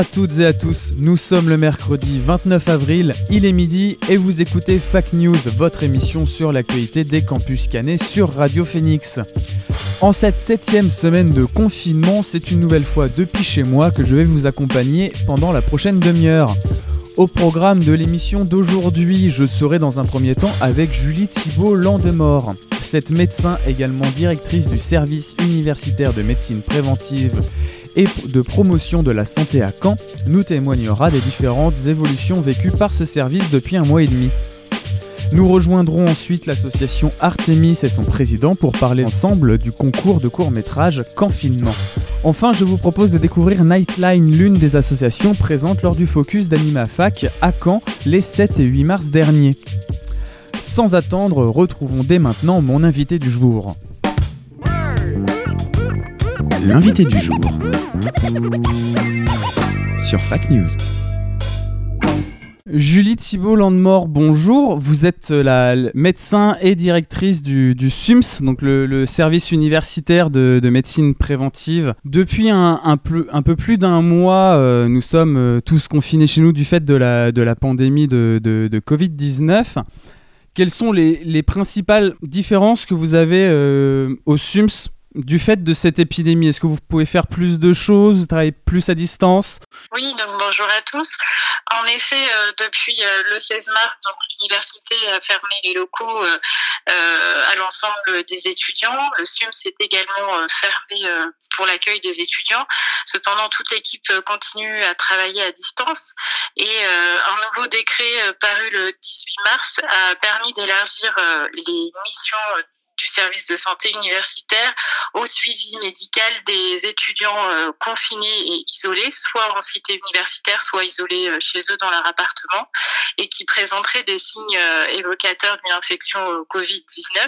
À toutes et à tous, nous sommes le mercredi 29 avril, il est midi et vous écoutez Fac News, votre émission sur l'actualité des campus canets sur Radio Phoenix. En cette septième semaine de confinement, c'est une nouvelle fois depuis chez moi que je vais vous accompagner pendant la prochaine demi-heure. Au programme de l'émission d'aujourd'hui, je serai dans un premier temps avec Julie Thibault Landemort. Cette médecin, également directrice du service universitaire de médecine préventive et de promotion de la santé à Caen, nous témoignera des différentes évolutions vécues par ce service depuis un mois et demi. Nous rejoindrons ensuite l'association Artemis et son président pour parler ensemble du concours de court-métrage Confinement. Enfin, je vous propose de découvrir Nightline, l'une des associations présentes lors du focus d'AnimaFac à Caen les 7 et 8 mars dernier. Sans attendre, retrouvons dès maintenant mon invité du jour. L'invité du jour sur Fac News. Julie Thibault Landemort, bonjour. Vous êtes euh, la médecin et directrice du, du SUMS, donc le, service universitaire de, de médecine préventive. Depuis un, peu, plus d'un mois, euh, nous sommes euh, tous confinés chez nous du fait de la, pandémie de, de- de Covid-19. Quelles sont les, les principales différences que vous avez au SUMS du fait de cette épidémie Est-ce que vous pouvez faire plus de choses, travailler plus à distance? Oui, donc bonjour à tous. En effet, euh, depuis euh, le 16 mars, l'université a fermé les locaux euh, à l'ensemble des étudiants. Le SUM s'est également fermé pour l'accueil des étudiants. Cependant, toute l'équipe continue à travailler à distance et un nouveau décret paru le 18 mars a permis d'élargir les missions du service de santé universitaire au suivi médical des étudiants euh, confinés et isolés, soit en cité universitaire, soit isolés euh, chez eux dans leur appartement, et qui présenteraient des signes euh, évocateurs d'une infection au Covid-19.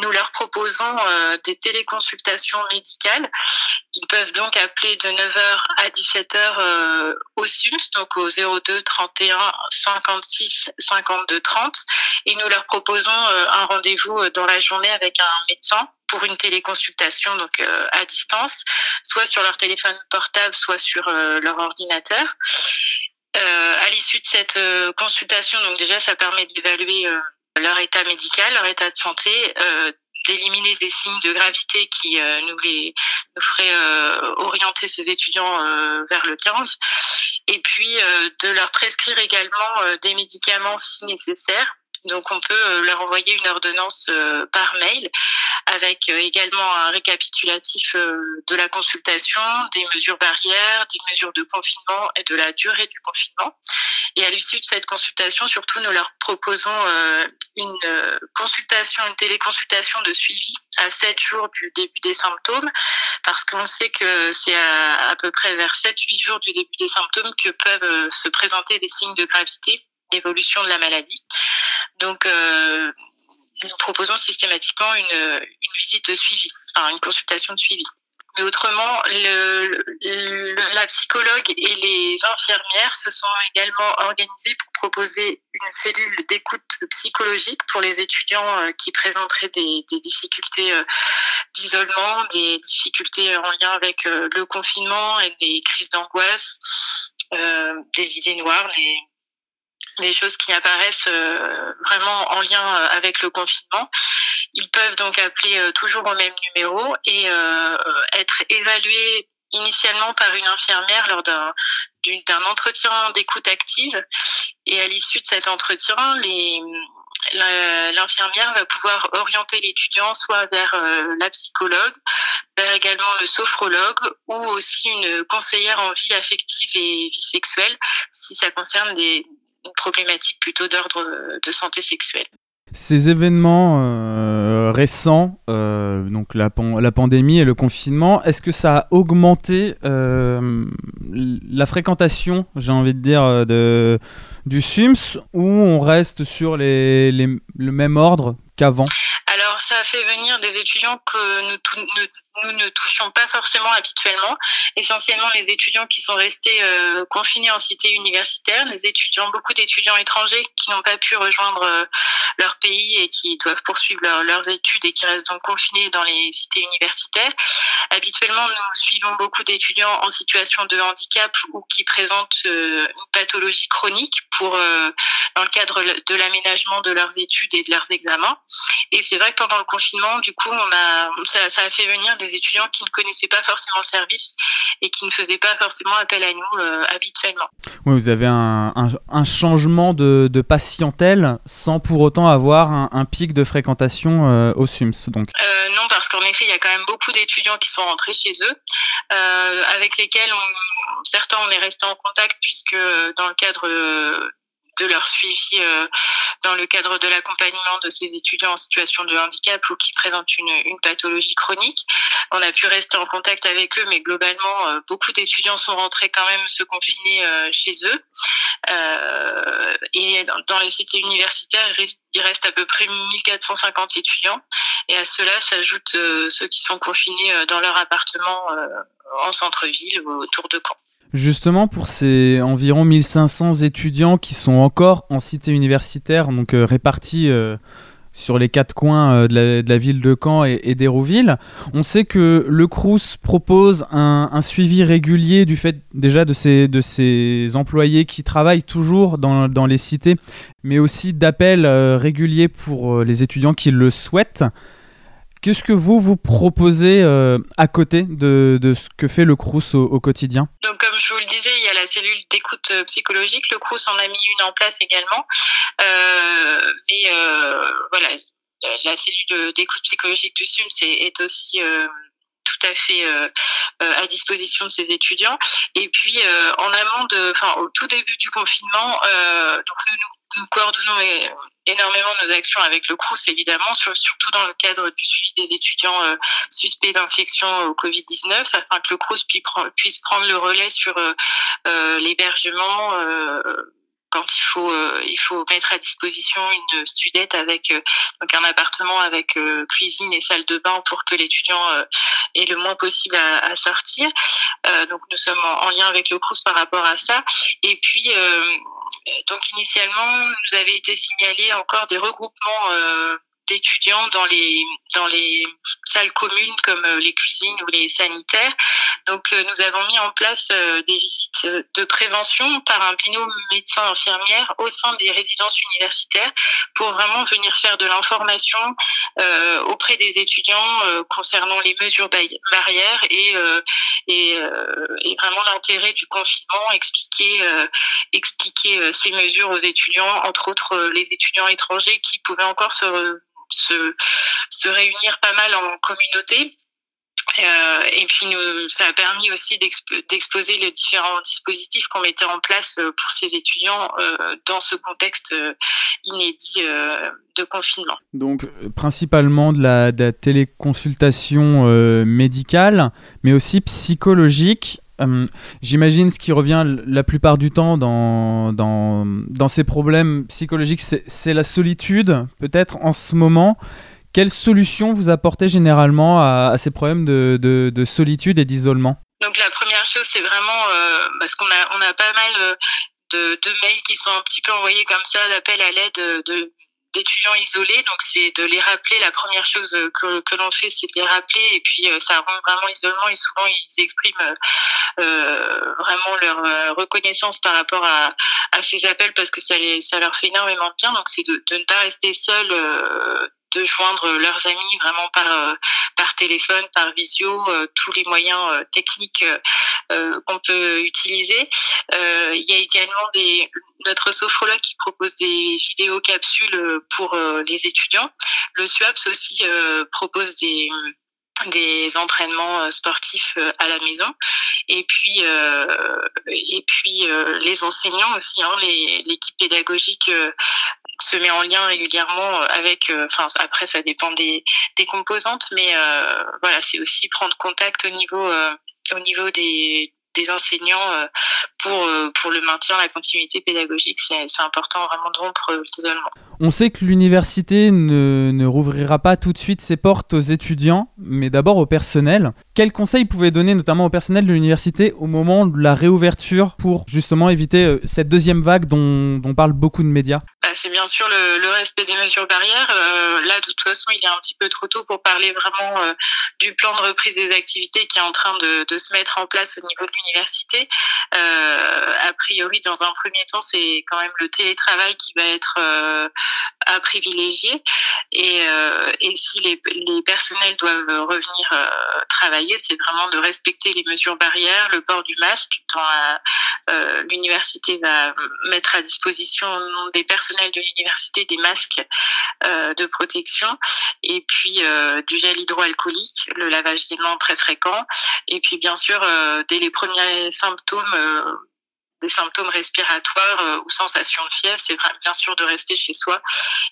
Nous leur proposons des téléconsultations médicales. Ils peuvent donc appeler de 9h à 17h euh, au SUMS, donc au 02 31 56 52 30, et nous leur proposons euh, un rendez-vous euh, dans la journée avec un médecin pour une téléconsultation donc à distance, soit sur leur téléphone portable, soit sur leur ordinateur. Euh, à l'issue de cette consultation, donc déjà ça permet d'évaluer leur état médical, leur état de santé, d'éliminer des signes de gravité qui euh, nous les nous feraient euh, orienter ces étudiants euh, vers le 15 et puis de leur prescrire également des médicaments si nécessaire. Donc on peut euh, leur envoyer une ordonnance euh, par mail avec euh, également un récapitulatif de la consultation, des mesures barrières, des mesures de confinement et de la durée du confinement. Et à l'issue de cette consultation, surtout, nous leur proposons une consultation, une téléconsultation de suivi à 7 jours du début des symptômes, parce qu'on sait que c'est à, à peu près vers 7-8 jours du début des symptômes que peuvent se présenter des signes de gravité, d'évolution de la maladie. Donc, euh, nous proposons systématiquement une, visite de suivi, enfin, une consultation de suivi. Mais autrement, la psychologue et les infirmières se sont également organisées pour proposer une cellule d'écoute psychologique pour les étudiants euh, qui présenteraient des, difficultés euh, d'isolement, des difficultés en lien avec le confinement et des crises d'angoisse, des idées noires, des, des choses qui apparaissent euh, vraiment en lien euh, avec le confinement. Ils peuvent donc appeler euh, toujours au même numéro et être évalués initialement par une infirmière lors d'un d'un entretien d'écoute active. Et à l'issue de cet entretien, les l'infirmière va pouvoir orienter l'étudiant soit vers la psychologue, vers également le sophrologue ou aussi une conseillère en vie affective et vie sexuelle si ça concerne des une problématique plutôt d'ordre de santé sexuelle. Ces événements euh, récents, euh, donc la, pan- la pandémie et le confinement, est-ce que ça a augmenté euh, la fréquentation, j'ai envie de dire, euh, de, du SUMS ou on reste sur les, les- le même ordre qu'avant? Ça fait venir des étudiants que nous, ne, touchions pas forcément habituellement. Essentiellement, les étudiants qui sont restés euh, confinés en cité universitaire, les étudiants, beaucoup d'étudiants étrangers qui n'ont pas pu rejoindre euh, leur pays et qui doivent poursuivre leur- leurs études et qui restent donc confinés dans les cités universitaires. Habituellement, nous suivons beaucoup d'étudiants en situation de handicap ou qui présentent euh, une pathologie chronique pour, euh, dans le cadre de l'aménagement de leurs études et de leurs examens. Et c'est vrai que pendant le confinement, du coup, on a, ça, ça a fait venir des étudiants qui ne connaissaient pas forcément le service et qui ne faisaient pas forcément appel à nous euh, habituellement. Oui, vous avez un, un- un changement de, de patientèle sans pour autant avoir un, un pic de fréquentation euh, au SUMS. Donc. Euh, non, parce qu'en effet, il y a quand même beaucoup d'étudiants qui sont rentrés chez eux, avec lesquels on, certains on est resté en contact puisque dans le cadre de leur suivi, euh, dans le cadre de l'accompagnement de ces étudiants en situation de handicap ou qui présentent une, une pathologie chronique, on a pu rester en contact avec eux, mais globalement, euh, beaucoup d'étudiants sont rentrés quand même se confiner euh, chez eux. Euh, et dans, les cités universitaires, il reste, à peu près 1450 étudiants. Et à cela s'ajoutent ceux qui sont confinés dans leur appartement en centre-ville ou autour de Caen. Justement, pour ces environ 1500 étudiants qui sont encore en cité universitaire, donc euh, répartis euh, sur les quatre coins euh, de, la, ville de Caen et, d'Hérouville, on sait que le Crous propose un, suivi régulier du fait déjà de ces, employés qui travaillent toujours dans, dans les cités, mais aussi d'appels réguliers pour les étudiants qui le souhaitent. Qu'est-ce que vous vous proposez euh, à côté de, ce que fait le Crous au- quotidien? Donc, comme je vous le disais, il y a la cellule d'écoute euh, psychologique. Le CRUS en a mis une en place également. Euh, mais euh, voilà, la- cellule d'écoute psychologique du SUMS est, aussi euh, tout à fait euh, euh, à disposition de ces étudiants. Et puis, euh, en amont de, enfin, au tout début du confinement, donc nous, nous, coordonnons énormément nos actions avec le CRUS, évidemment, sur- surtout dans le cadre du suivi des étudiants euh, suspects d'infection au Covid-19, afin que le CRUS puisse, puisse prendre le relais sur euh, l'hébergement. euh, quand il faut, euh, il faut mettre à disposition une studette avec euh, donc un appartement avec euh, cuisine et salle de bain pour que l'étudiant euh, ait le moins possible à, à sortir. Euh, donc nous sommes en, en lien avec le CRUS par rapport à ça. Et puis donc initialement, nous avait été signalé encore des regroupements d'étudiants dans les dans les salles communes comme euh, les cuisines ou les sanitaires. Donc euh, nous avons mis en place euh, des visites de prévention par un binôme médecin-infirmière au sein des résidences universitaires pour vraiment venir faire de l'information auprès des étudiants concernant les mesures barrières et et, et vraiment l'intérêt du confinement, expliquer expliquer ces mesures aux étudiants, entre autres les étudiants étrangers qui pouvaient encore se se, réunir pas mal en communauté. Euh, et puis ça a permis aussi d'exp- d'exposer les différents dispositifs qu'on mettait en place euh, pour ces étudiants euh, dans ce contexte inédit de confinement. Donc principalement de la, téléconsultation médicale, mais aussi psychologique. Hum, J'imagine ce qui revient la plupart du temps dans, dans, ces problèmes psychologiques, c'est la solitude, peut-être en ce moment. Quelle solution vous apportez généralement à, ces problèmes de, de, de solitude et d'isolement? Donc la première chose, c'est vraiment euh, parce qu'on a on a pas mal euh, de, de mails qui sont un petit peu envoyés comme ça, d'appels à l'aide euh, de d'étudiants isolés, donc c'est de les rappeler. La première chose euh, que, que l'on fait, c'est de les rappeler, et puis euh, ça rend vraiment l'isolement. Et souvent, ils expriment euh, euh, vraiment leur reconnaissance par rapport à, à ces appels parce que ça, les, ça leur fait énormément de bien. Donc c'est de, de ne pas rester seul, de joindre leurs amis vraiment par euh, par téléphone, par visio, euh, tous les moyens euh, techniques qu'on peut utiliser. Il y a également des, notre sophrologue qui propose des vidéos capsules pour les étudiants. Le SUAPS aussi propose des des entraînements sportifs à la maison et puis et puis les enseignants aussi hein, l'équipe pédagogique se met en lien régulièrement avec, enfin après ça dépend des, composantes, mais voilà, c'est aussi prendre contact au niveau, au niveau des, enseignants pour, pour le maintien, la continuité pédagogique. C'est important vraiment de rompre l'isolement. On sait que l'université ne, ne, rouvrira pas tout de suite ses portes aux étudiants, mais d'abord au personnel. Quels conseils pouvez donner notamment au personnel de l'université au moment de la réouverture pour justement éviter euh, cette deuxième vague dont, dont parlent beaucoup de médias? C'est bien sûr le, respect des mesures barrières. Euh, là, de toute façon, il est un petit peu trop tôt pour parler vraiment euh, du plan de reprise des activités qui est en train de, se mettre en place au niveau de l'université. Euh, a priori, dans un premier temps, c'est quand même le télétravail qui va être à privilégier. Et, si les, les, personnels doivent revenir travailler, c'est vraiment de respecter les mesures barrières, le port du masque. L'université va mettre à disposition des personnels de l'université des masques euh, de protection et puis du gel hydroalcoolique, le lavage des mains très fréquent. Et puis bien sûr, dès les premiers symptômes des symptômes respiratoires euh, ou sensations de fièvre, c'est bien sûr de rester chez soi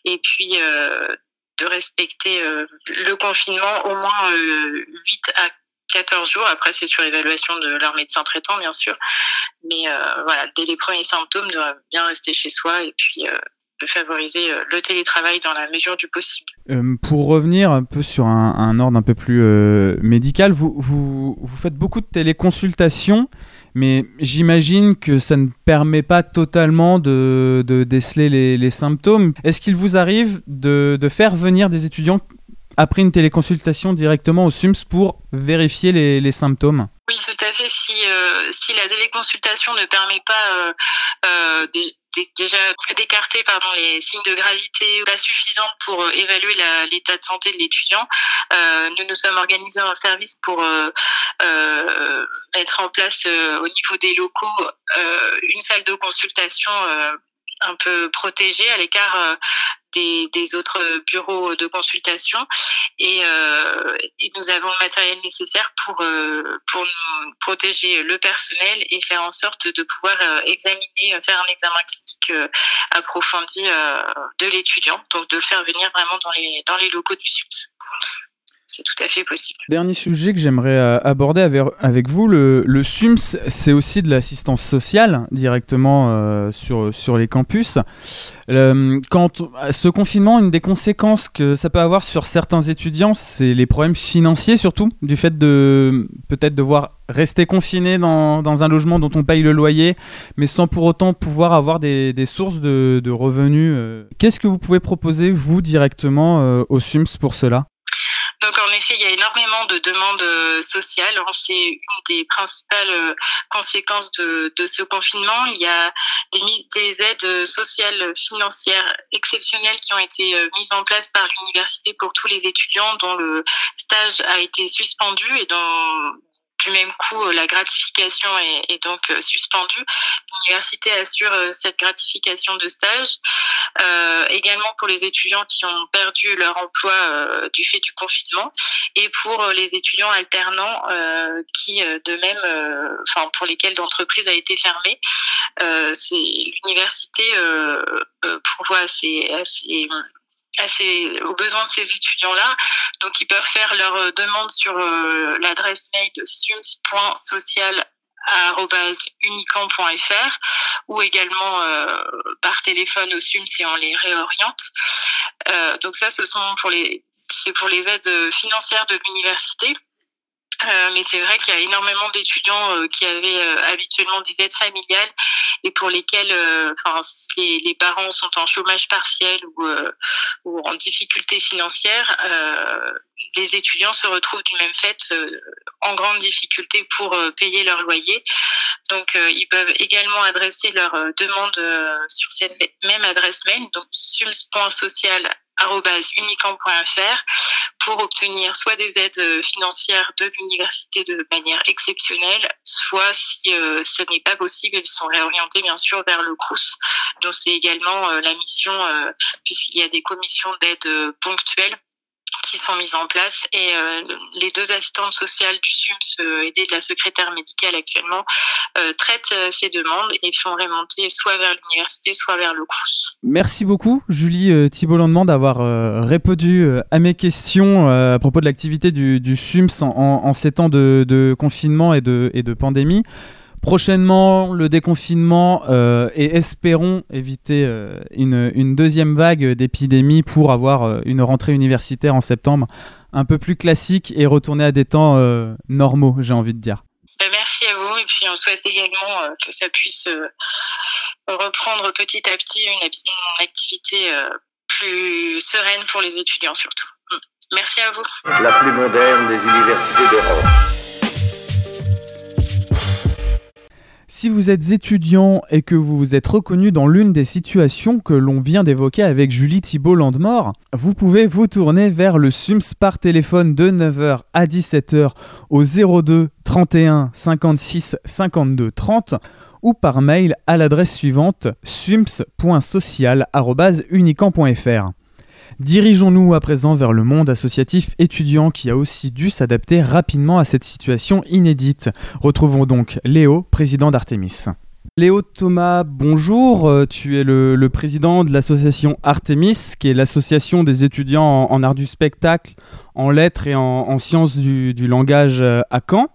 et puis euh, de respecter euh, le confinement au moins 8 à 14 jours. Après, c'est sur évaluation de leur médecin traitant, bien sûr. Mais voilà, dès les premiers symptômes, de bien rester chez soi et puis de favoriser le télétravail dans la mesure du possible. pour revenir un peu sur un, un ordre un peu plus médical, vous, vous, vous, faites beaucoup de téléconsultations mais j'imagine que ça ne permet pas totalement de, de déceler les, les symptômes. Est-ce qu'il vous arrive de, de, faire venir des étudiants après une téléconsultation directement au SUMS pour vérifier les, les symptômes? Oui, tout à fait. Si, euh, si la téléconsultation ne permet pas euh, euh, déjà d'écarter pardon les signes de gravité pas suffisants pour euh, évaluer l'état de santé de l'étudiant. Euh, nous nous sommes organisés un service pour euh, euh, mettre en place au niveau des locaux une salle de consultation un peu protégée à l'écart des, des, autres bureaux de consultation. Et, euh, et, nous avons le matériel nécessaire pour, euh, pour protéger le personnel et faire en sorte de pouvoir euh, examiner, faire un examen clinique approfondi de l'étudiant, donc de le faire venir vraiment dans les, dans les locaux du SUPS c'est tout à fait possible. Dernier sujet que j'aimerais aborder avec, vous, le, le SUMS, c'est aussi de l'assistance sociale directement euh, sur, sur les campus. Euh, quand ce confinement, une des conséquences que ça peut avoir sur certains étudiants, c'est les problèmes financiers surtout, du fait de peut-être devoir rester confiné dans, dans, un logement dont on paye le loyer, mais sans pour autant pouvoir avoir des, des sources de, de revenus. Euh. Qu'est-ce que vous pouvez proposer, vous, directement au SUMS pour cela? Donc en effet, il y a énormément de demandes euh, sociales. Hein. C'est une des principales euh, conséquences de, ce confinement. Il y a des, des, aides sociales financières exceptionnelles qui ont été euh, mises en place par l'université pour tous les étudiants dont le stage a été suspendu et dont du même coup, euh, la gratification est, donc euh, suspendue. L'université assure euh, cette gratification de stage. Également pour les étudiants qui ont perdu leur emploi du fait du confinement et pour les étudiants alternants qui, de même, enfin pour lesquels l'entreprise a été fermée. c'est l'université pourvoit assez, assez aux besoins de ces étudiants-là. Donc, ils peuvent faire leur euh, demande sur euh, l'adresse mail de sums.social.unicamp.fr ou également euh, par téléphone au SUMS et on les réoriente. Donc ça, ce sont pour les, c'est pour les aides financières de l'université. Euh, mais c'est vrai qu'il y a énormément d'étudiants euh, qui avaient euh, habituellement des aides familiales et pour lesquels, enfin, les, les, parents sont en chômage partiel ou, ou en difficulté financière, les étudiants se retrouvent du même fait en grande difficulté pour payer leur loyer. Donc, ils peuvent également adresser leur demande sur cette même adresse mail, donc sums.social unicamp.fr pour obtenir soit des aides euh, financières de l'université de manière exceptionnelle, soit si euh, ce n'est pas possible, ils sont réorientés bien sûr vers le CRUS, dont c'est également euh, la mission, puisqu'il y a des commissions d'aide ponctuelles qui sont mises en place et euh, les deux assistantes sociales du SUMS euh, aidées de la secrétaire médicale actuellement euh, traitent euh, ces demandes et font remonter soit vers l'université, soit vers le CRUS. Merci beaucoup, Julie euh, Thibault-Landement, d'avoir euh, répondu euh, à mes questions euh, à propos de l'activité du, SUMS en, ces temps de, confinement et de pandémie. Prochainement, le déconfinement euh, et espérons éviter euh, une, une deuxième vague d'épidémie pour avoir euh, une rentrée universitaire en septembre un peu plus classique et retourner à des temps euh, normaux, j'ai envie de dire. Ben, merci à vous et puis on souhaite également euh, que ça puisse euh, reprendre petit à petit une, activité euh, plus sereine pour les étudiants surtout. Merci à vous. La plus moderne des universités d'Europe. Si vous êtes étudiant et que vous vous êtes reconnu dans l'une des situations que l'on vient d'évoquer avec Julie Thibault-Landemort, vous pouvez vous tourner vers le SUMS par téléphone de 9h à 17h au 02 31 56 52 30 ou par mail à l'adresse suivante sums.social.unicamp.fr. Dirigeons-nous à présent vers le monde associatif étudiant qui a aussi dû s'adapter rapidement à cette situation inédite. Retrouvons donc Léo, président d'Artemis. Léo Thomas, bonjour. Euh, Tu es le, président de l'association Artemis, qui est l'association des étudiants en, art du spectacle, en lettres et en, en sciences du, langage euh, à Caen.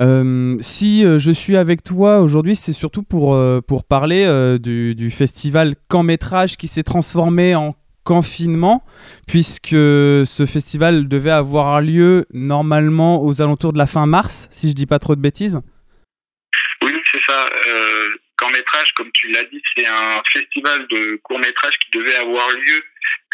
Euh, si je suis avec toi aujourd'hui, c'est surtout pour, parler du, du festival Caen Métrage qui s'est transformé en confinement, puisque ce festival devait avoir lieu normalement aux alentours de la fin mars, si je dis pas trop de bêtises. Oui, c'est ça. Euh, Court métrage, comme tu l'as dit, c'est un festival de court métrage qui devait avoir lieu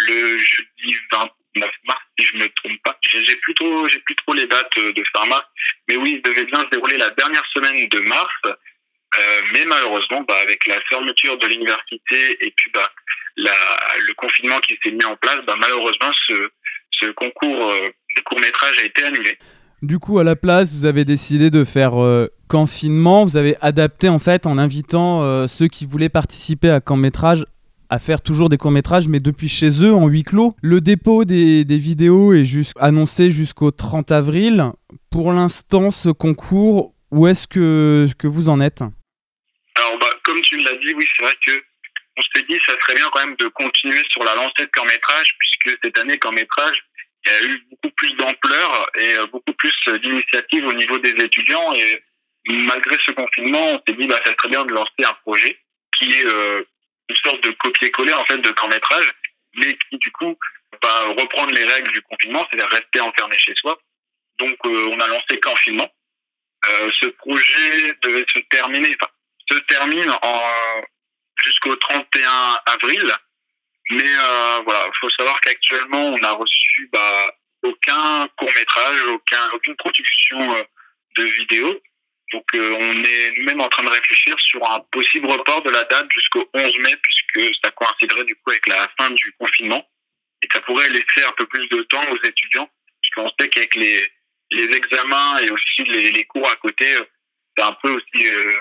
le jeudi 29 mars, si je me trompe pas. J'ai plus trop, j'ai plus trop les dates euh, de fin mars, mais oui, il devait bien se dérouler la dernière semaine de mars. Euh, mais malheureusement, bah, avec la fermeture de l'université et puis bah, la, le confinement qui s'est mis en place, bah, malheureusement, ce, concours euh, de court métrage a été annulé. Du coup, à la place, vous avez décidé de faire euh, confinement. Vous avez adapté en fait en invitant ceux qui voulaient participer à camp métrage à faire toujours des courts métrages, mais depuis chez eux en huis clos. Le dépôt des, vidéos est annoncé jusqu'au 30 avril. Pour l'instant, ce concours, où est-ce que vous en êtes Alors, bah, comme tu l'as oui, c'est vrai que on s'est dit, ça serait bien quand même de continuer sur la lancée de court métrage, puisque cette année, court métrage, il y a eu beaucoup plus d'ampleur et euh, beaucoup plus d'initiatives au niveau des étudiants. Et malgré ce confinement, on s'est dit, bah, ça serait bien de lancer un projet qui est euh, une sorte de copier-coller en fait de court métrage, mais qui du coup va reprendre les règles du confinement, c'est-à-dire rester enfermé chez soi. Donc, euh, on a lancé confinement. Euh, ce projet devait se terminer, se termine jusqu'au 31 avril. Mais euh, voilà, il faut savoir qu'actuellement, on n'a reçu bah, aucun court métrage, aucun, aucune production euh, de vidéo. Donc euh, on est nous-mêmes en train de réfléchir sur un possible report de la date jusqu'au 11 mai, puisque ça coïnciderait du coup avec la fin du confinement. Et ça pourrait laisser un peu plus de temps aux étudiants, puisqu'on sait qu'avec les, les examens et aussi les, les cours à côté, euh, c'est un peu aussi euh,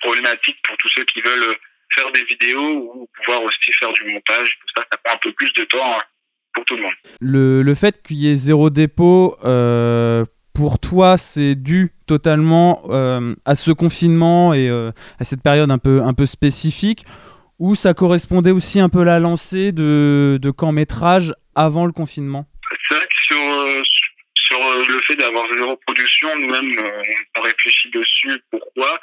problématique pour tous ceux qui veulent faire des vidéos ou pouvoir aussi faire du montage. Tout ça, ça prend un peu plus de temps hein, pour tout le monde. le, le fait qu'il y ait zéro dépôt, euh, pour toi, c'est dû totalement euh, à ce confinement et euh, à cette période un peu, un peu spécifique, ou ça correspondait aussi un peu à la lancée de, de camp métrage avant le confinement? C'est vrai que sur, euh, sur euh, le fait d'avoir zéro production, nous-mêmes, euh, on réfléchit dessus. Pourquoi?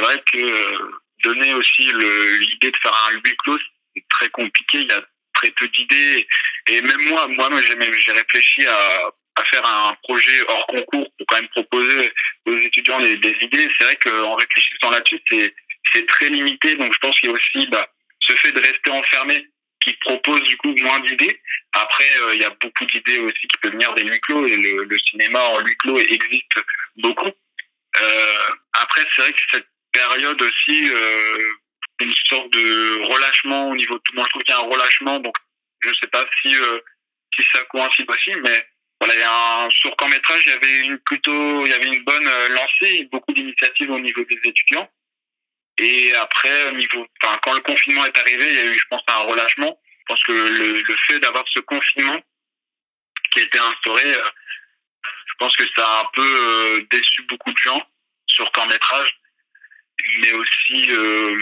C'est vrai que euh, donner aussi l'idée de faire un huis clos, c'est très compliqué. Il y a très peu d'idées. Et même moi, moi, j'ai réfléchi à, faire un projet hors concours pour quand même proposer aux étudiants des, idées. C'est vrai qu'en réfléchissant là-dessus, c'est très limité. Donc, je pense qu'il y a aussi bah, ce fait de rester enfermé qui propose du coup moins d'idées. Après, euh, il y a beaucoup d'idées aussi qui peuvent venir des huis clos et le, le cinéma en huis clos existe beaucoup. Euh, après, c'est vrai que cette période aussi, euh, une sorte de relâchement au niveau de tout le monde. Je trouve qu'il y a un relâchement, donc je sais pas si euh, si ça coïncide aussi, mais voilà, il y a un sur court métrage, il y avait une plutôt, il y avait une bonne euh, lancée, beaucoup d'initiatives au niveau des étudiants. Et après, au niveau, enfin, quand le confinement est arrivé, il y a eu, je pense, un relâchement. Je pense que le, le fait d'avoir ce confinement qui a été instauré, euh, je pense que ça a un peu déçu beaucoup de gens sur court métrage, mais aussi euh,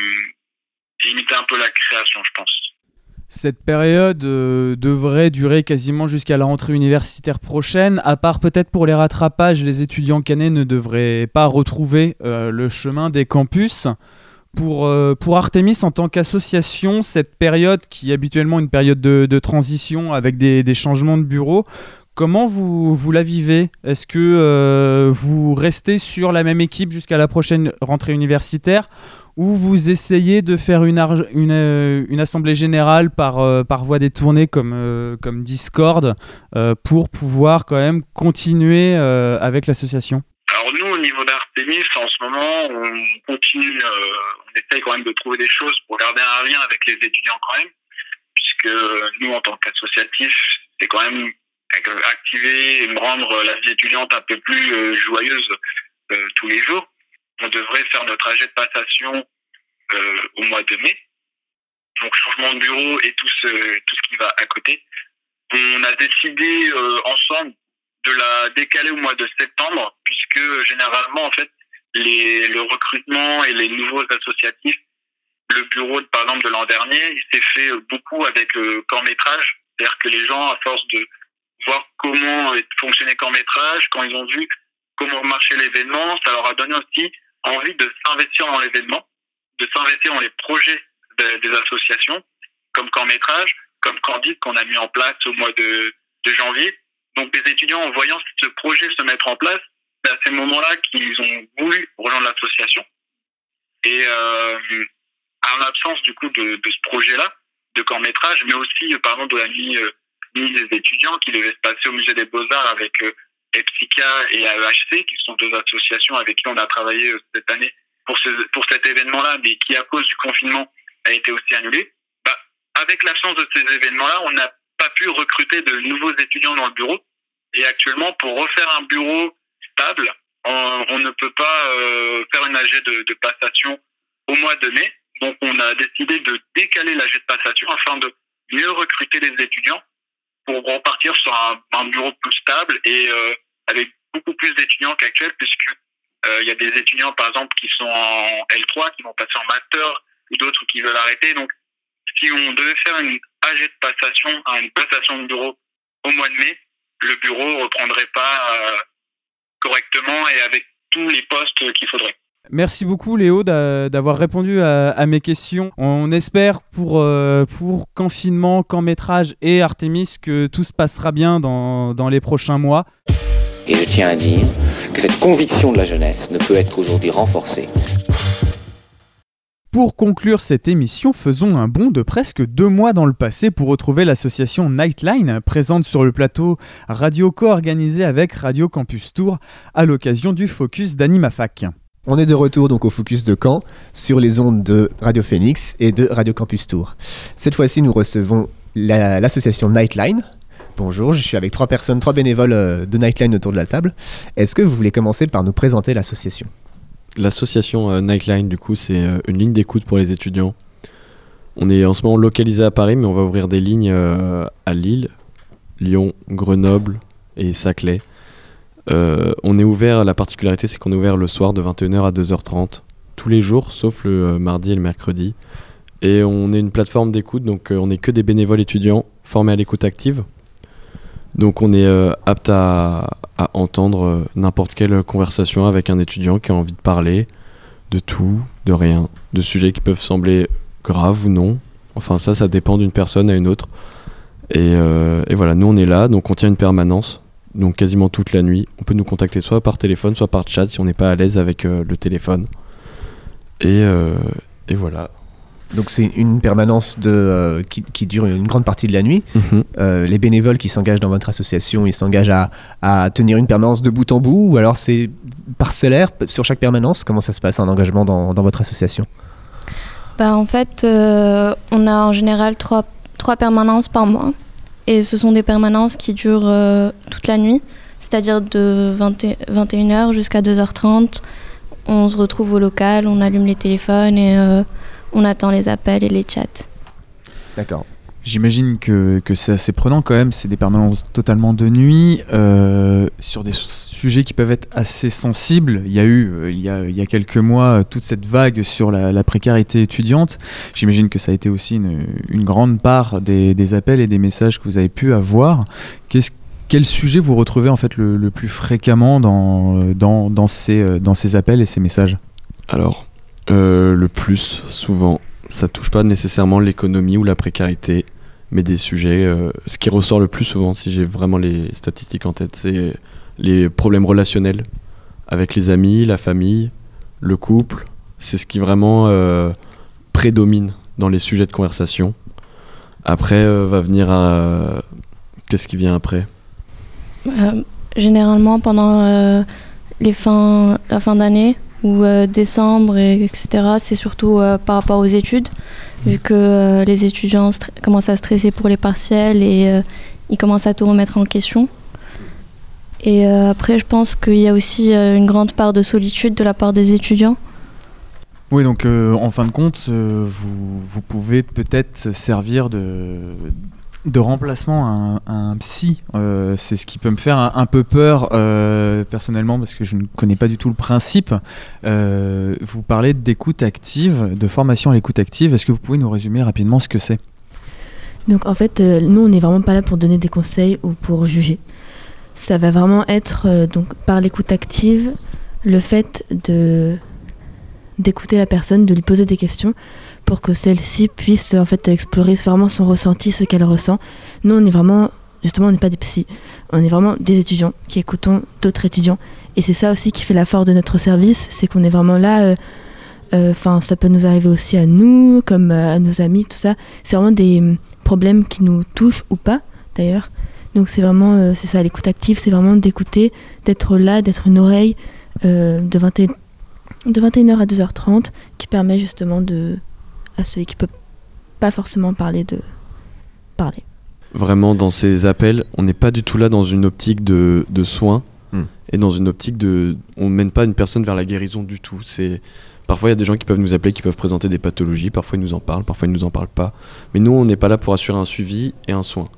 limité un peu la création, je pense. Cette période euh, devrait durer quasiment jusqu'à la rentrée universitaire prochaine. À part peut-être pour les rattrapages, les étudiants canets ne devraient pas retrouver euh, le chemin des campus. Pour, Artemis, en tant qu'association, cette période qui est habituellement une période de, de transition avec des, des changements de bureau, comment vous, vous la vivez? Est-ce que euh, vous restez sur la même équipe jusqu'à la prochaine rentrée universitaire? Ou vous essayez de faire une, euh, une assemblée générale par, euh, par voie détournée comme, comme Discord pour pouvoir quand même continuer avec l'association? Alors nous, au niveau d'Artemis, en ce moment, on continue, on essaye quand même de trouver des choses pour garder un lien avec les étudiants quand même, puisque nous, en tant qu'associatif, c'est quand même activer et rendre la vie étudiante un peu plus euh, joyeuse euh, tous les jours. On devrait faire notre trajet de passation euh, au mois de mai. Donc changement de bureau et tout ce, tout ce qui va à côté. On a décidé euh, ensemble de la décaler au mois de septembre, puisque généralement, en fait, les, le recrutement et les nouveaux associatifs, le bureau, par exemple, de l'an dernier, il s'est fait euh, beaucoup avec le court métrage. C'est-à-dire que les gens, à force de voir comment fonctionnait court métrage, quand ils ont vu comment marchait l'événement, ça leur a donné aussi envie de s'investir dans l'événement, de s'investir dans les projets de- des associations, comme court métrage, comme Candide qu'on a mis en place au mois de, janvier. Donc les étudiants, en voyant ce projet se mettre en place, c'est à ces moments-là qu'ils ont voulu rejoindre l'association. Et euh, en l'absence du coup de, ce projet-là, de court métrage, mais aussi euh, par exemple de la nuit, euh, nuit des étudiants qui devait se passer au musée des Beaux-Arts avec euh, EPSICA et AEHC, qui sont deux associations avec qui on a travaillé euh, cette année pour, ce, pour cet événement-là, mais qui à cause du confinement a été aussi annulé. Bah, avec l'absence de ces événements-là, on n'a pas pu recruter de nouveaux étudiants dans le bureau. Et actuellement, pour refaire un bureau stable, on, on ne peut pas euh, faire une AG de, de passation au mois de mai. Donc, on a décidé de décaler l'AG de passation afin de mieux recruter les étudiants pour repartir sur un, bureau plus stable et euh, avec beaucoup plus d'étudiants qu'actuel, puisque euh, il y a des étudiants, par exemple, qui sont en L3, qui vont passer en master, ou d'autres qui veulent arrêter. Donc, si on devait faire une AG de passation, hein, une passation de bureau au mois de mai, le bureau reprendrait pas euh, correctement et avec tous les postes qu'il faudrait. Merci beaucoup Léo d'a- d'avoir répondu à, à mes questions. On espère pour, euh, pour confinement, camp métrage et Artemis que tout se passera bien dans, dans les prochains mois. Et je tiens à dire que cette conviction de la jeunesse ne peut être aujourd'hui renforcée Pour conclure cette émission, faisons un bond de presque deux mois dans le passé pour retrouver l'association Nightline, présente sur le plateau radio co-organisé avec Radio Campus Tour à l'occasion du focus d'AnimaFac. On est de retour donc au Focus de Caen sur les ondes de Radio Phoenix et de Radio Campus Tour. Cette fois-ci, nous recevons la- l'association Nightline. Bonjour, je suis avec trois personnes, trois bénévoles euh, de Nightline autour de la table. Est-ce que vous voulez commencer par nous présenter l'association? L'association euh, Nightline, du coup, c'est euh, une ligne d'écoute pour les étudiants. On est en ce moment localisé à Paris, mais on va ouvrir des lignes à Lille, Lyon, Grenoble et Saclay. Euh, on est ouvert, la particularité, c'est qu'on est ouvert le soir de 21h à 2h30, tous les jours, sauf le euh, mardi et le mercredi. Et on est une plateforme d'écoute, donc euh, on n'est que des bénévoles étudiants formés à l'écoute active. Donc on est apte à, entendre n'importe quelle conversation avec un étudiant qui a envie de parler de tout, de rien, de sujets qui peuvent sembler graves ou non. Enfin ça, ça dépend d'une personne à une autre. Et, et voilà, nous on est là, donc on tient une permanence, donc quasiment toute la nuit. On peut nous contacter soit par téléphone, soit par chat si on n'est pas à l'aise avec euh, le téléphone. Et, euh, et voilà. Donc c'est une permanence de, euh, qui, qui dure une grande partie de la nuit. Mhm. Euh, les bénévoles qui s'engagent dans votre association, ils s'engagent à, à tenir une permanence de bout en bout ou alors c'est parcellaire sur chaque permanence? Comment ça se passe un engagement dans, dans votre association? Bah, en fait, euh, on a en général trois, trois permanences par mois. Et ce sont des permanences qui durent euh, toute la nuit, c'est-à-dire de 20 et- 21h jusqu'à 2h30. On se retrouve au local, on allume les téléphones et euh, on attend les appels et les chats. D'accord. J'imagine que, que c'est assez prenant quand même, c'est des permanences totalement de nuit, euh, sur des sujets qui peuvent être assez sensibles. Il y a eu, euh, il, y a, il y a quelques mois, toute cette vague sur la, précarité étudiante. J'imagine que ça a été aussi une, grande part des, des, appels et des messages que vous avez pu avoir. Quel sujet vous retrouvez en fait le, le plus fréquemment dans, dans, dans, ces, dans ces appels et ces messages? Alors, euh, le plus souvent, ça touche pas nécessairement l'économie ou la précarité, mais des sujets. Euh, ce qui ressort le plus souvent, si j'ai vraiment les statistiques en tête, c'est les problèmes relationnels avec les amis, la famille, le couple. C'est ce qui vraiment euh, prédomine dans les sujets de conversation. Après, euh, va venir à. Qu'est-ce qui vient après? Généralement, pendant les fins, la fin d'année ou euh, décembre, et, etc., c'est surtout euh, par rapport aux études, vu que euh, les étudiants commencent à stresser pour les partiels et ils commencent à tout remettre en question. Et après, je pense qu'il y a aussi une grande part de solitude de la part des étudiants. Oui, donc euh, en fin de compte, euh, vous, vous pouvez peut-être servir de, de remplacement à un, psy. Euh, c'est ce qui peut me faire un, peu peur euh, personnellement parce que je ne connais pas du tout le principe. Euh, vous parlez d'écoute active, de formation à l'écoute active. Est-ce que vous pouvez nous résumer rapidement ce que c'est? Donc en fait, nous, on n'est vraiment pas là pour donner des conseils ou pour juger. Ça va vraiment être, donc par l'écoute active, le fait d'écouter la personne, de lui poser des questions pour que celle-ci puisse en fait explorer vraiment son ressenti, ce qu'elle ressent. Nous, on est vraiment, justement, on n'est pas des psys, on est vraiment des étudiants qui écoutons d'autres étudiants. Et c'est ça aussi qui fait la force de notre service, c'est qu'on est vraiment là. euh, Enfin, ça peut nous arriver aussi à nous, comme euh, à nos amis, tout ça. C'est vraiment des hum, problèmes qui nous touchent ou pas, d'ailleurs. Donc c'est vraiment, euh, c'est ça, l'écoute active, c'est vraiment d'écouter, d'être là, d'être une oreille euh, de, 21 de 21h à 2h30, qui permet justement de, à ceux qui ne peuvent pas forcément parler de parler. Vraiment, dans ces appels, on n'est pas du tout là dans une optique de, de soins Hmm. et dans une optique de. On ne mène pas une personne vers la guérison du tout. C'est. Parfois, il y a des gens qui peuvent nous appeler, qui peuvent présenter des pathologies. Parfois, ils nous en parlent, parfois, ils nous en parlent pas. Mais nous, on n'est pas là pour assurer un suivi et un soin.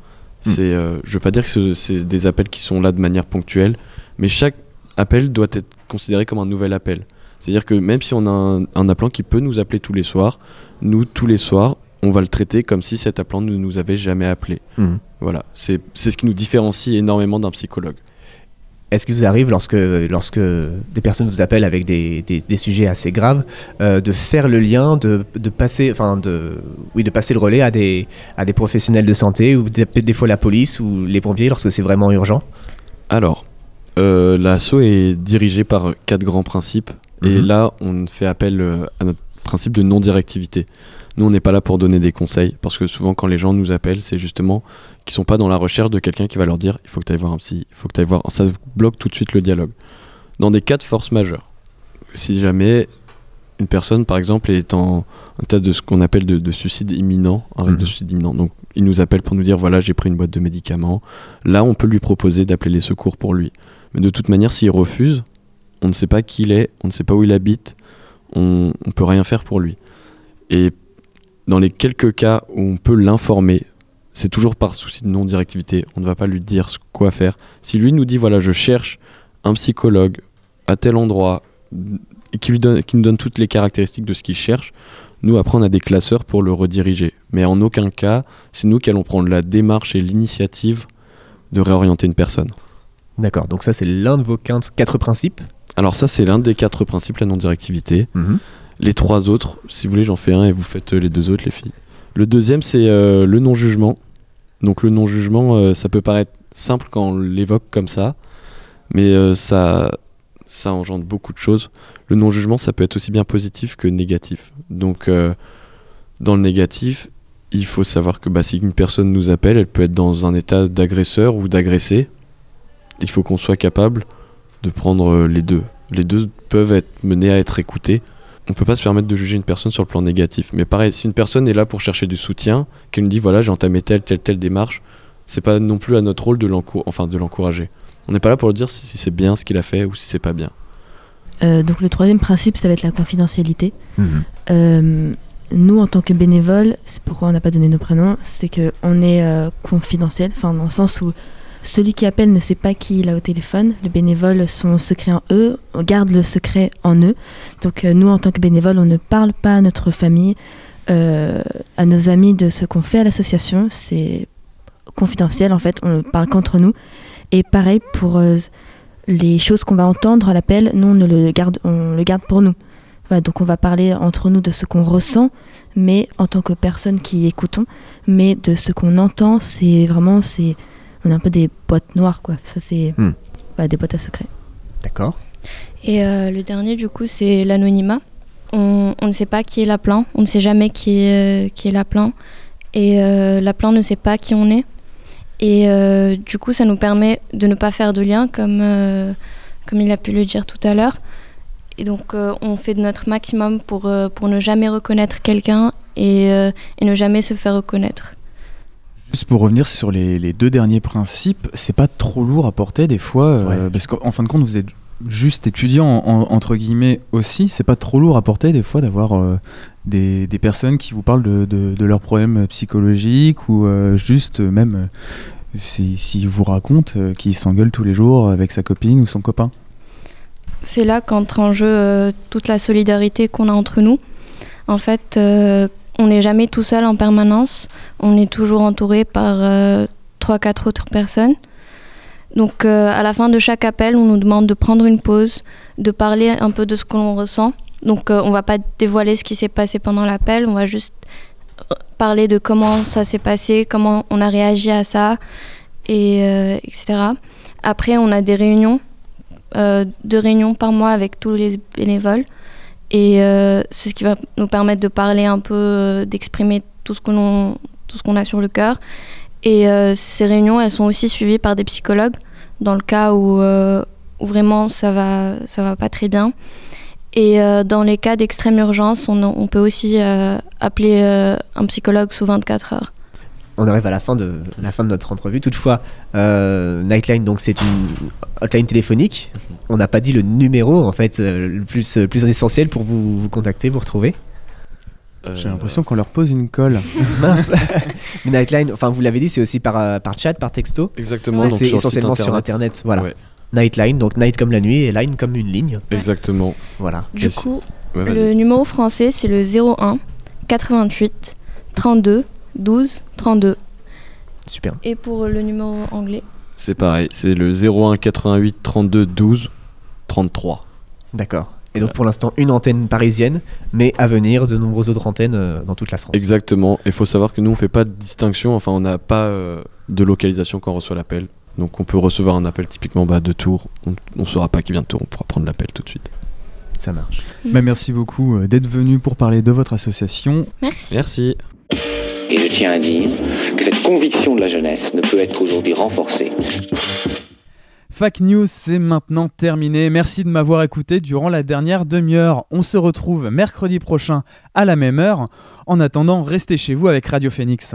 C'est, euh, je veux pas dire que ce- c'est des appels qui sont là de manière ponctuelle, mais chaque appel doit être considéré comme un nouvel appel. C'est-à-dire que même si on a un, un appelant qui peut nous appeler tous les soirs, nous, tous les soirs, on va le traiter comme si cet appelant ne nous avait jamais appelé. Mhm. Voilà, c'est ce qui nous différencie énormément d'un psychologue. Est-ce qu'il vous arrive, lorsque, lorsque des personnes vous appellent avec des, des- des sujets assez graves, euh, de faire le lien, de, de passer, enfin de, oui, de passer le relais à des, à des professionnels de santé ou des, des fois la police ou les pompiers lorsque c'est vraiment urgent? Alors, euh, l'assaut est dirigé par quatre grands principes. Et Mhm. là, on fait appel euh, à notre principe de non-directivité. Nous, on n'est pas là pour donner des conseils, parce que souvent, quand les gens nous appellent, c'est justement qu'ils sont pas dans la recherche de quelqu'un qui va leur dire il faut que tu ailles voir un psy, il faut que tu ailles voir. Ça bloque tout de suite le dialogue. Dans des cas de force majeure, si jamais une personne, par exemple, est en un tas de ce qu'on appelle de, de suicide imminent, un risque de suicide imminent, donc il nous appelle pour nous dire voilà, j'ai pris une boîte de médicaments, là, on peut lui proposer d'appeler les secours pour lui. Mais de toute manière, s'il refuse, on ne sait pas qui il est, on ne sait pas où il habite, on ne peut rien faire pour lui. Et dans les quelques cas où on peut l'informer, c'est toujours par souci de non-directivité, on ne va pas lui dire quoi faire. Si lui nous dit, voilà, je cherche un psychologue à tel endroit, et qui, lui donne, qui nous donne toutes les caractéristiques de ce qu'il cherche, nous, après, on a des classeurs pour le rediriger. Mais en aucun cas, c'est nous qui allons prendre la démarche et l'initiative de réorienter une personne. D'accord, donc ça c'est l'un de vos quatre principes. Alors ça, c'est l'un des quatre principes, la non-directivité. Mhm. Les trois autres, si vous voulez, j'en fais un et vous faites euh, les deux autres, les filles. Le deuxième, c'est euh, le non-jugement. Donc le non-jugement, euh, ça peut paraître simple quand on l'évoque comme ça, mais euh, ça, ça engendre beaucoup de choses. Le non-jugement, ça peut être aussi bien positif que négatif. Donc dans le négatif, il faut savoir que bah, si une personne nous appelle, elle peut être dans un état d'agresseur ou d'agressé. Il faut qu'on soit capable de prendre euh, les deux. Les deux peuvent être menés à être écoutés. On peut pas se permettre de juger une personne sur le plan négatif. Mais pareil, si une personne est là pour chercher du soutien, qu'elle nous dit voilà j'ai entamé telle telle telle démarche, c'est pas non plus à notre rôle de l'encou- enfin de l'encourager. On n'est pas là pour lui dire si, si c'est bien ce qu'il a fait ou si c'est pas bien. Euh, donc le troisième principe, ça va être la confidentialité. Mhm. Euh, nous, en tant que bénévoles, c'est pourquoi on n'a pas donné nos prénoms, c'est qu'on est euh, confidentiel, enfin dans le sens où celui qui appelle ne sait pas qui il a au téléphone. Les bénévoles sont secrets en eux, on garde le secret en eux. Donc euh, nous, en tant que bénévoles, on ne parle pas à notre famille, euh, à nos amis de ce qu'on fait à l'association. C'est confidentiel en fait, on ne parle qu'entre nous. Et pareil pour euh, les choses qu'on va entendre à l'appel, nous on, ne le garde, on le garde pour nous. Donc on va parler entre nous de ce qu'on ressent, mais en tant que personne qui écoutons, mais de ce qu'on entend, c'est vraiment, c'est, on est un peu des boîtes noires quoi. Ça c'est Hmm. des boîtes à secrets. D'accord. Et euh, le dernier, du coup, c'est l'anonymat. On, on ne sait pas qui est l'appelant, on ne sait jamais qui est, euh, qui est l'appelant, et euh, l'appelant ne sait pas qui on est. Et euh, du coup, ça nous permet de ne pas faire de lien, comme, euh, comme il a pu le dire tout à l'heure. Et donc, euh, on fait de notre maximum pour, euh, pour ne jamais reconnaître quelqu'un et, euh, et ne jamais se faire reconnaître. Juste pour revenir sur les, les deux derniers principes, c'est pas trop lourd à porter des fois, euh, parce qu'en fin de compte, vous êtes juste étudiant en- entre guillemets aussi. C'est pas trop lourd à porter des fois d'avoir euh, des, des personnes qui vous parlent de, de- de leurs problèmes psychologiques ou euh, juste même euh, si, si vous racontent euh, qu'il s'engueule tous les jours avec sa copine ou son copain. c'est là qu'entre en jeu euh, toute la solidarité qu'on a entre nous. En fait, euh, on n'est jamais tout seul en permanence. On est toujours entouré par euh, trois, quatre autres personnes. Donc, euh, à la fin de chaque appel, on nous demande de prendre une pause, de parler un peu de ce que l'on ressent. Donc, euh, on va pas dévoiler ce qui s'est passé pendant l'appel. On va juste euh, parler de comment ça s'est passé, comment on a réagi à ça, et euh, etc. Après, on a des réunions euh, deux réunions par mois avec tous les bénévoles. Et euh, c'est ce qui va nous permettre de parler un peu, euh, d'exprimer tout ce qu'on a sur le cœur. Et euh, ces réunions, elles sont aussi suivies par des psychologues dans le cas où, vraiment ça va, ça va pas très bien. Et dans les cas d'extrême urgence, on, peut aussi appeler un psychologue sous 24 heures. On arrive à la fin de, la fin de notre entrevue. Toutefois, euh, Nightline, donc c'est une hotline téléphonique. On n'a pas dit le numéro en fait euh, le plus, le plus essentiel pour vous, vous contacter, vous retrouver. J'ai l'impression qu'on leur pose une colle. Mince. Nightline, enfin vous l'avez dit, c'est aussi par, euh, par chat, par texto. Exactement, c'est essentiellement sur internet. internet. Voilà. Ouais. Nightline, donc night comme la nuit et line comme une ligne. Exactement. Voilà. Du Et coup, Ouais, le numéro français, c'est le 01 88 32 12 32. Super. Et pour le numéro anglais C'est pareil, c'est le 01 88 32 12 33. D'accord. Et donc pour l'instant une antenne parisienne, mais à venir de nombreuses autres antennes euh, dans toute la France. Exactement. Il faut savoir que nous, on fait pas de distinction, enfin, on n'a pas euh, de localisation quand on reçoit l'appel. Donc, on peut recevoir un appel typiquement bah, de Tours. On ne saura pas qui vient de Tours, on pourra prendre l'appel tout de suite. Ça marche. Bah, merci beaucoup euh, d'être venu pour parler de votre association. Merci. Merci. Et je tiens à dire que cette conviction de la jeunesse ne peut être aujourd'hui renforcée. Fac News, c'est maintenant terminé. Merci de m'avoir écouté durant la dernière demi-heure. On se retrouve mercredi prochain à la même heure. En attendant, restez chez vous avec Radio Phoenix.